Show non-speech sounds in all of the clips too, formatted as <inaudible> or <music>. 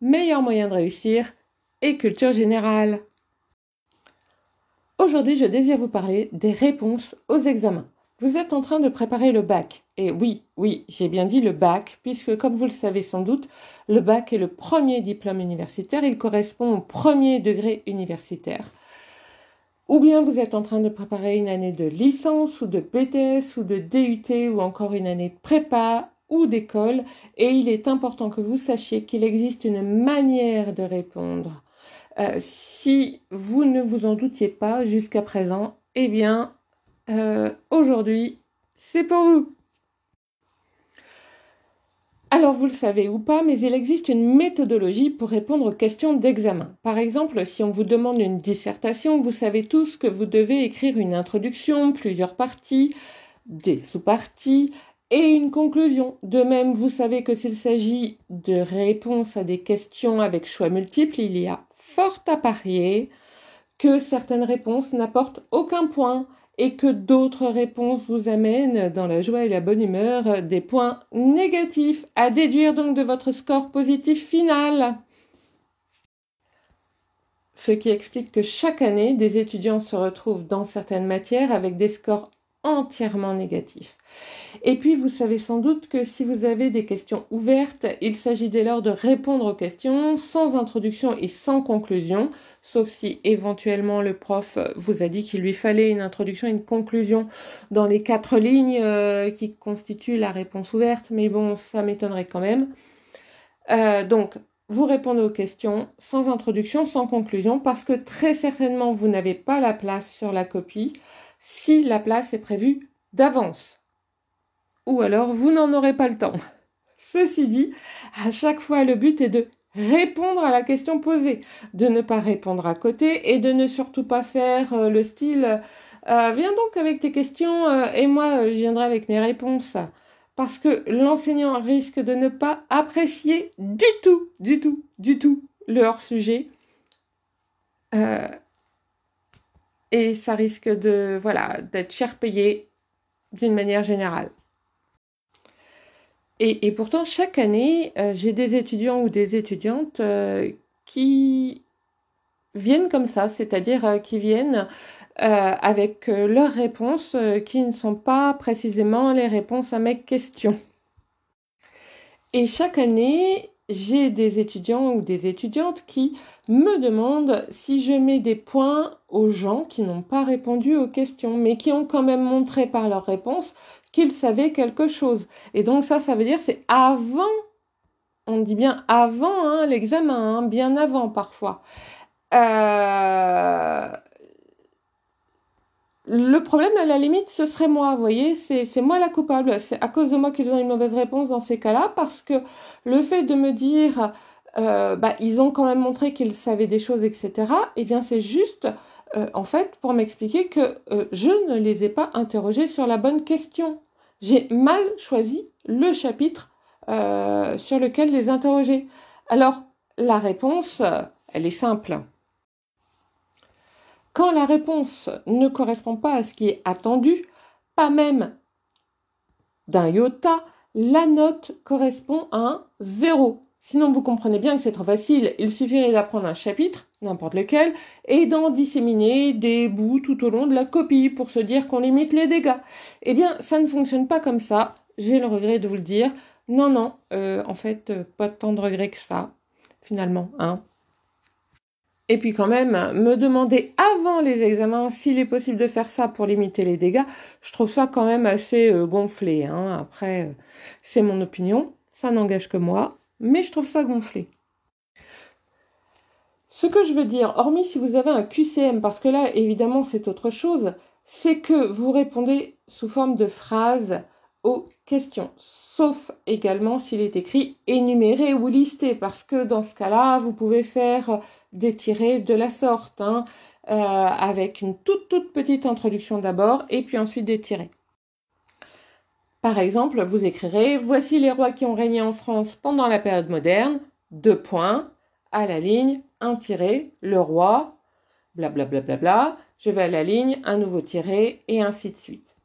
meilleur moyen de réussir et culture générale. Aujourd'hui, je désire vous parler des réponses aux examens. Vous êtes en train de préparer le bac. Et oui, oui, j'ai bien dit le bac, puisque comme vous le savez sans doute, le bac est le premier diplôme universitaire, il correspond au premier degré universitaire. Ou bien vous êtes en train de préparer une année de licence ou de BTS ou de DUT ou encore une année de prépa d'école et il est important que vous sachiez qu'il existe une manière de répondre. Euh, si vous ne vous en doutiez pas jusqu'à présent, eh bien, euh, aujourd'hui, c'est pour vous. Alors vous le savez ou pas, mais il existe une méthodologie pour répondre aux questions d'examen. Par exemple, si on vous demande une dissertation, vous savez tous que vous devez écrire une introduction, plusieurs parties, des sous-parties, et une conclusion. De même, vous savez que s'il s'agit de réponses à des questions avec choix multiples, il y a fort à parier que certaines réponses n'apportent aucun point et que d'autres réponses vous amènent dans la joie et la bonne humeur des points négatifs à déduire donc de votre score positif final. Ce qui explique que chaque année, des étudiants se retrouvent dans certaines matières avec des scores entièrement négatif. Et puis, vous savez sans doute que si vous avez des questions ouvertes, il s'agit dès lors de répondre aux questions sans introduction et sans conclusion, sauf si éventuellement le prof vous a dit qu'il lui fallait une introduction et une conclusion dans les quatre lignes euh, qui constituent la réponse ouverte, mais bon, ça m'étonnerait quand même. Euh, donc, vous répondez aux questions sans introduction, sans conclusion, parce que très certainement, vous n'avez pas la place sur la copie si la place est prévue d'avance. Ou alors vous n'en aurez pas le temps. <laughs> Ceci dit, à chaque fois le but est de répondre à la question posée, de ne pas répondre à côté et de ne surtout pas faire euh, le style euh, viens donc avec tes questions euh, et moi je viendrai avec mes réponses. Parce que l'enseignant risque de ne pas apprécier du tout, du tout, du tout le hors-sujet et ça risque de voilà d'être cher payé d'une manière générale. Et, pourtant, chaque année, euh, j'ai des étudiants ou des étudiantes euh, qui viennent comme ça, c'est-à-dire euh, qui viennent avec leurs réponses qui ne sont pas précisément les réponses à mes questions. Et chaque année, j'ai des étudiants ou des étudiantes qui me demandent si je mets des points aux gens qui n'ont pas répondu aux questions, mais qui ont quand même montré par leur réponse qu'ils savaient quelque chose. Et donc ça, ça veut dire c'est avant, on dit bien avant hein, l'examen, hein, bien avant parfois. Euh, le problème, à la limite, ce serait moi, vous voyez, c'est moi la coupable. C'est à cause de moi qu'ils ont une mauvaise réponse dans ces cas-là, parce que le fait de me dire, euh, bah, ils ont quand même montré qu'ils savaient des choses, etc., eh bien, c'est juste, euh, en fait, pour m'expliquer que euh, je ne les ai pas interrogés sur la bonne question. J'ai mal choisi le chapitre sur lequel les interroger. Alors, la réponse, elle est simple. Quand la réponse ne correspond pas à ce qui est attendu, pas même d'un iota, la note correspond à un zéro. Sinon, vous comprenez bien que c'est trop facile. Il suffirait d'apprendre un chapitre, n'importe lequel, et d'en disséminer des bouts tout au long de la copie pour se dire qu'on limite les dégâts. Eh bien, ça ne fonctionne pas comme ça. J'ai le regret de vous le dire. Non, non, euh, en fait, euh, pas tant de regrets que ça, finalement. Hein. Et puis quand même, me demander avant les examens s'il est possible de faire ça pour limiter les dégâts, je trouve ça quand même assez euh, gonflé. Hein. Après, euh, c'est mon opinion, ça n'engage que moi, mais je trouve ça gonflé. Ce que je veux dire, hormis si vous avez un QCM, parce que là, évidemment, c'est autre chose, c'est que vous répondez sous forme de phrases questions, sauf également s'il est écrit énuméré ou listé, parce que dans ce cas-là, vous pouvez faire des tirés de la sorte, hein, euh, avec une toute toute petite introduction d'abord, et puis ensuite des tirés. Par exemple, vous écrirez Voici les rois qui ont régné en France pendant la période moderne, deux points, à la ligne, un tiré, le roi, blablabla, bla, bla, bla, je vais à la ligne, un nouveau tiré, et ainsi de suite.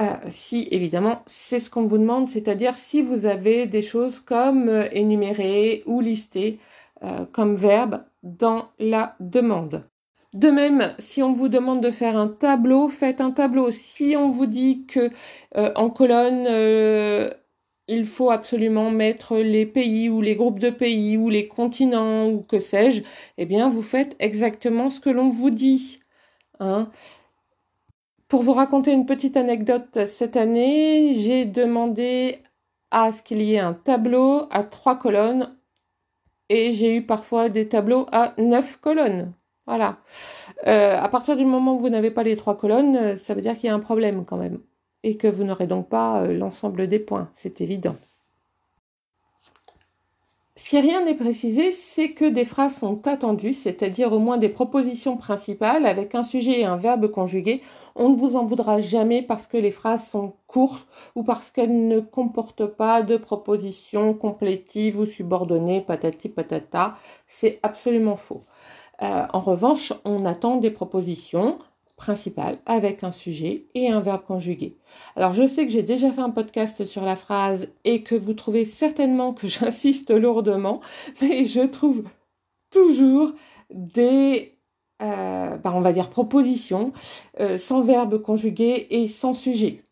Euh, si évidemment c'est ce qu'on vous demande, c'est-à-dire si vous avez des choses comme euh, énumérer ou lister euh, comme verbe dans la demande. De même, si on vous demande de faire un tableau, faites un tableau. Si on vous dit que en colonne il faut absolument mettre les pays ou les groupes de pays ou les continents ou que sais-je, eh bien vous faites exactement ce que l'on vous dit. Hein. Pour vous raconter une petite anecdote, cette année, j'ai demandé à ce qu'il y ait un tableau à trois colonnes et j'ai eu parfois des tableaux à neuf colonnes. Voilà. Euh, à partir du moment où vous n'avez pas les trois colonnes, ça veut dire qu'il y a un problème quand même et que vous n'aurez donc pas euh, l'ensemble des points, c'est évident. Si rien n'est précisé, c'est que des phrases sont attendues, c'est-à-dire au moins des propositions principales avec un sujet et un verbe conjugué. On ne vous en voudra jamais parce que les phrases sont courtes ou parce qu'elles ne comportent pas de propositions complétives ou subordonnées, patati patata. C'est absolument faux. Euh, en revanche, on attend des propositions principal avec un sujet et un verbe conjugué. Alors je sais que j'ai déjà fait un podcast sur la phrase et que vous trouvez certainement que <laughs> j'insiste lourdement, mais je trouve toujours des, euh, bah, on va dire, propositions euh, sans verbe conjugué et sans sujet.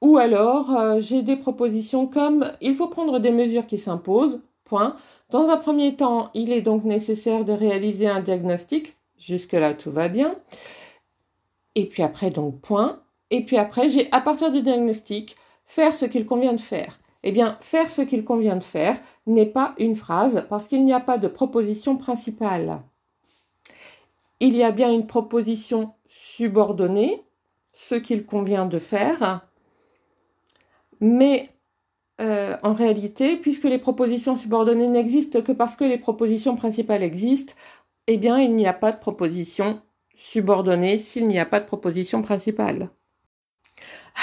Ou alors euh, j'ai des propositions comme il faut prendre des mesures qui s'imposent. Point. Dans un premier temps, il est donc nécessaire de réaliser un diagnostic. Jusque-là, tout va bien et puis après donc point, et puis après j'ai à partir du diagnostic faire ce qu'il convient de faire. Eh bien, faire ce qu'il convient de faire n'est pas une phrase parce qu'il n'y a pas de proposition principale. Il y a bien une proposition subordonnée, ce qu'il convient de faire, mais euh, en réalité, puisque les propositions subordonnées n'existent que parce que les propositions principales existent, eh bien, il n'y a pas de proposition subordonné s'il n'y a pas de proposition principale.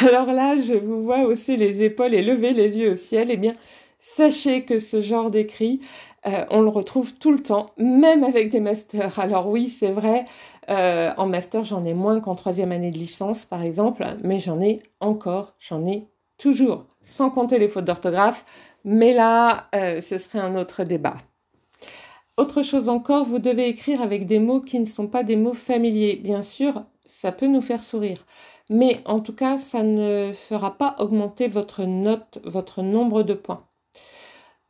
Alors là, je vous vois hausser les épaules et lever les yeux au ciel. Eh bien, sachez que ce genre d'écrit, euh, on le retrouve tout le temps, même avec des masters. Alors oui, c'est vrai, euh, en master, j'en ai moins qu'en troisième année de licence, par exemple, mais j'en ai encore, j'en ai toujours, sans compter les fautes d'orthographe. Mais là, euh, ce serait un autre débat. Autre chose encore, vous devez écrire avec des mots qui ne sont pas des mots familiers. Bien sûr, ça peut nous faire sourire. Mais en tout cas, ça ne fera pas augmenter votre note, votre nombre de points.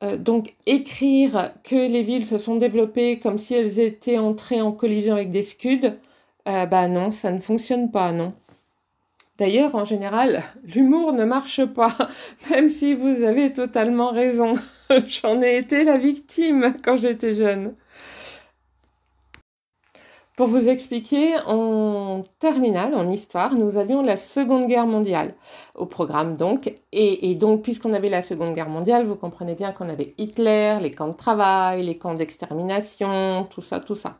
Euh, donc écrire que les villes se sont développées comme si elles étaient entrées en collision avec des scuds, euh, bah non, ça ne fonctionne pas, non. D'ailleurs, en général, <laughs> l'humour ne marche pas, <laughs> même si vous avez totalement raison. <laughs> J'en ai été la victime quand j'étais jeune. Pour vous expliquer, en terminale, en histoire, nous avions la Seconde Guerre mondiale au programme donc. Et, donc, puisqu'on avait la Seconde Guerre mondiale, vous comprenez bien qu'on avait Hitler, les camps de travail, les camps d'extermination, tout ça, tout ça.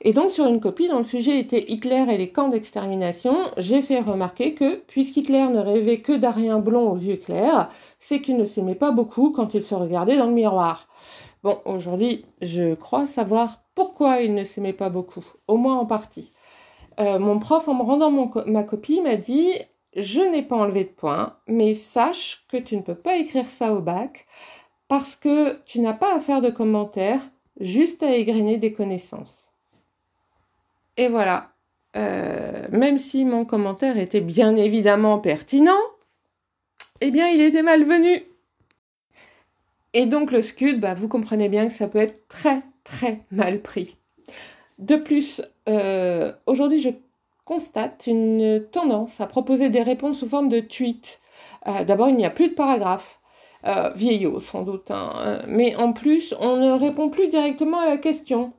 Et donc, sur une copie dont le sujet était Hitler et les camps d'extermination, j'ai fait remarquer que, puisqu'Hitler ne rêvait que d'Arien blond aux yeux clairs, c'est qu'il ne s'aimait pas beaucoup quand il se regardait dans le miroir. Bon, aujourd'hui, je crois savoir pourquoi il ne s'aimait pas beaucoup, au moins en partie. Euh, mon prof, en me rendant ma copie, m'a dit Je n'ai pas enlevé de points, mais sache que tu ne peux pas écrire ça au bac parce que tu n'as pas à faire de commentaires, juste à égrainer des connaissances. Et voilà. Euh, même si mon commentaire était bien évidemment pertinent, eh bien, il était malvenu. Et donc le scud, bah, vous comprenez bien que ça peut être très très mal pris. De plus, euh, aujourd'hui je constate une tendance à proposer des réponses sous forme de tweets. Euh, d'abord, il n'y a plus de paragraphes. Euh, vieillot sans doute, hein. mais en plus, on ne répond plus directement à la question.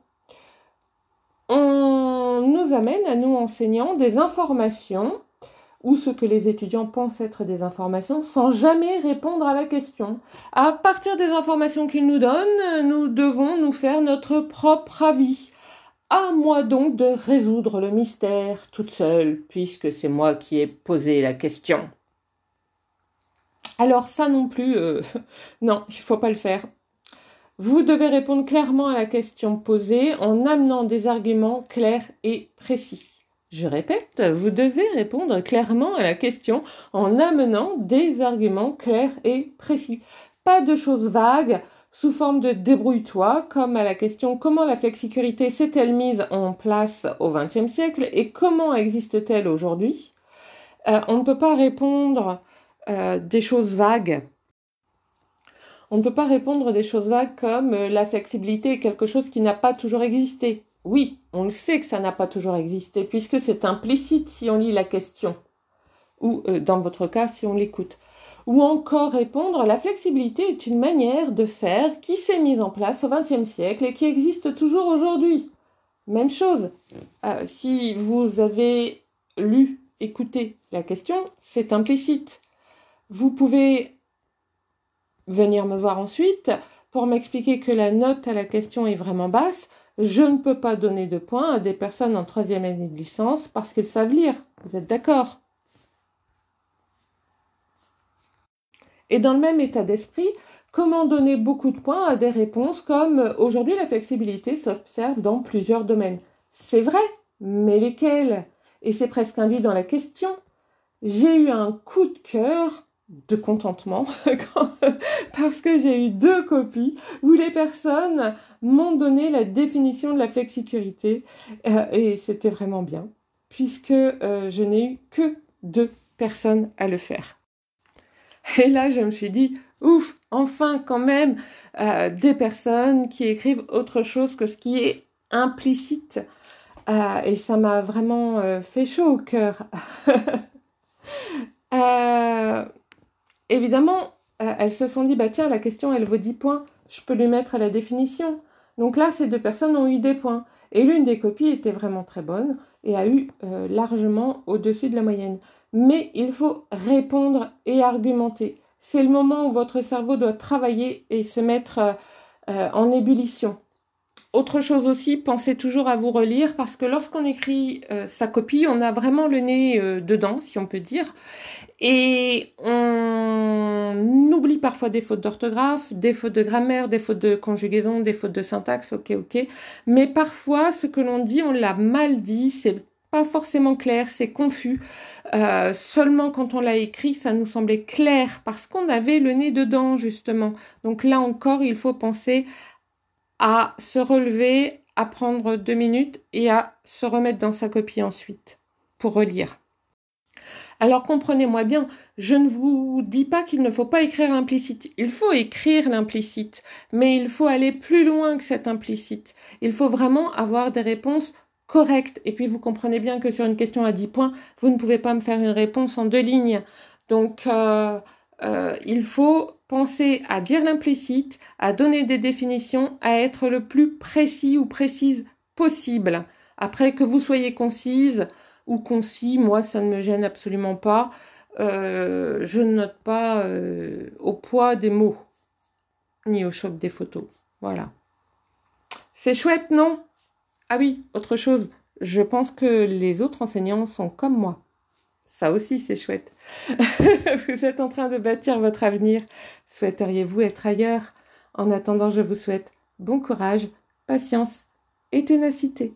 On nous amène à nous enseignants des informations ou ce que les étudiants pensent être des informations sans jamais répondre à la question. À partir des informations qu'ils nous donnent, nous devons nous faire notre propre avis. À moi donc de résoudre le mystère toute seule, puisque c'est moi qui ai posé la question. Alors ça non plus, euh, <laughs> non, il ne faut pas le faire. Vous devez répondre clairement à la question posée en amenant des arguments clairs et précis. Je répète, vous devez répondre clairement à la question en amenant des arguments clairs et précis. Pas de choses vagues sous forme de débrouille-toi, comme à la question comment la flexicurité s'est-elle mise en place au XXe siècle et comment existe-t-elle aujourd'hui? Euh, on ne peut pas répondre euh, des choses vagues. On ne peut pas répondre des choses vagues comme euh, la flexibilité est quelque chose qui n'a pas toujours existé. Oui, on le sait que ça n'a pas toujours existé, puisque c'est implicite si on lit la question, ou euh, dans votre cas si on l'écoute. Ou encore répondre, la flexibilité est une manière de faire qui s'est mise en place au XXe siècle et qui existe toujours aujourd'hui. Même chose. Euh, si vous avez lu, écouté la question, c'est implicite. Vous pouvez venir me voir ensuite pour m'expliquer que la note à la question est vraiment basse je ne peux pas donner de points à des personnes en troisième année de licence parce qu'ils savent lire. Vous êtes d'accord? Et dans le même état d'esprit, comment donner beaucoup de points à des réponses comme aujourd'hui la flexibilité s'observe dans plusieurs domaines C'est vrai, mais lesquels? Et c'est presque induit dans la question. J'ai eu un coup de cœur de contentement <laughs> parce que j'ai eu deux copies où les personnes m'ont donné la définition de la flexicurité euh, et c'était vraiment bien puisque euh, je n'ai eu que deux personnes à le faire. Et là, je me suis dit, ouf, enfin quand même euh, des personnes qui écrivent autre chose que ce qui est implicite. et ça m'a vraiment fait chaud au cœur. <laughs> évidemment, euh, elles se sont dit, bah tiens, la question, elle vaut 10 points, je peux lui mettre à la définition. Donc là, ces deux personnes ont eu des points. Et l'une des copies était vraiment très bonne et a eu euh, largement au-dessus de la moyenne. Mais il faut répondre et argumenter. C'est le moment où votre cerveau doit travailler et se mettre euh, en ébullition. Autre chose aussi, pensez toujours à vous relire parce que lorsqu'on écrit sa copie, on a vraiment le nez dedans, si on peut dire. Et on oublie parfois des fautes d'orthographe, des fautes de grammaire, des fautes de conjugaison, des fautes de syntaxe, ok, ok. Mais parfois, ce que l'on dit, on l'a mal dit, c'est pas forcément clair, c'est confus. Euh, seulement quand on l'a écrit, ça nous semblait clair parce qu'on avait le nez dedans, justement. Donc là encore, il faut penser à se relever, à prendre deux minutes et à se remettre dans sa copie ensuite pour relire. Alors comprenez-moi bien, je ne vous dis pas qu'il ne faut pas écrire l'implicite. Il faut écrire l'implicite, mais il faut aller plus loin que cet implicite. Il faut vraiment avoir des réponses correctes. Et puis vous comprenez bien que sur une question à 10 points, vous ne pouvez pas me faire une réponse en deux lignes. Donc euh, euh, il faut penser à dire l'implicite, à donner des définitions, à être le plus précis ou précise possible. Après que vous soyez concise, ou concis, moi ça ne me gêne absolument pas. Euh, je ne note pas euh, au poids des mots, ni au choc des photos. Voilà. C'est chouette, non? Ah oui, autre chose, je pense que les autres enseignants sont comme moi. Ça aussi, c'est chouette. <laughs> vous êtes en train de bâtir votre avenir. Souhaiteriez-vous être ailleurs? En attendant, je vous souhaite bon courage, patience et ténacité.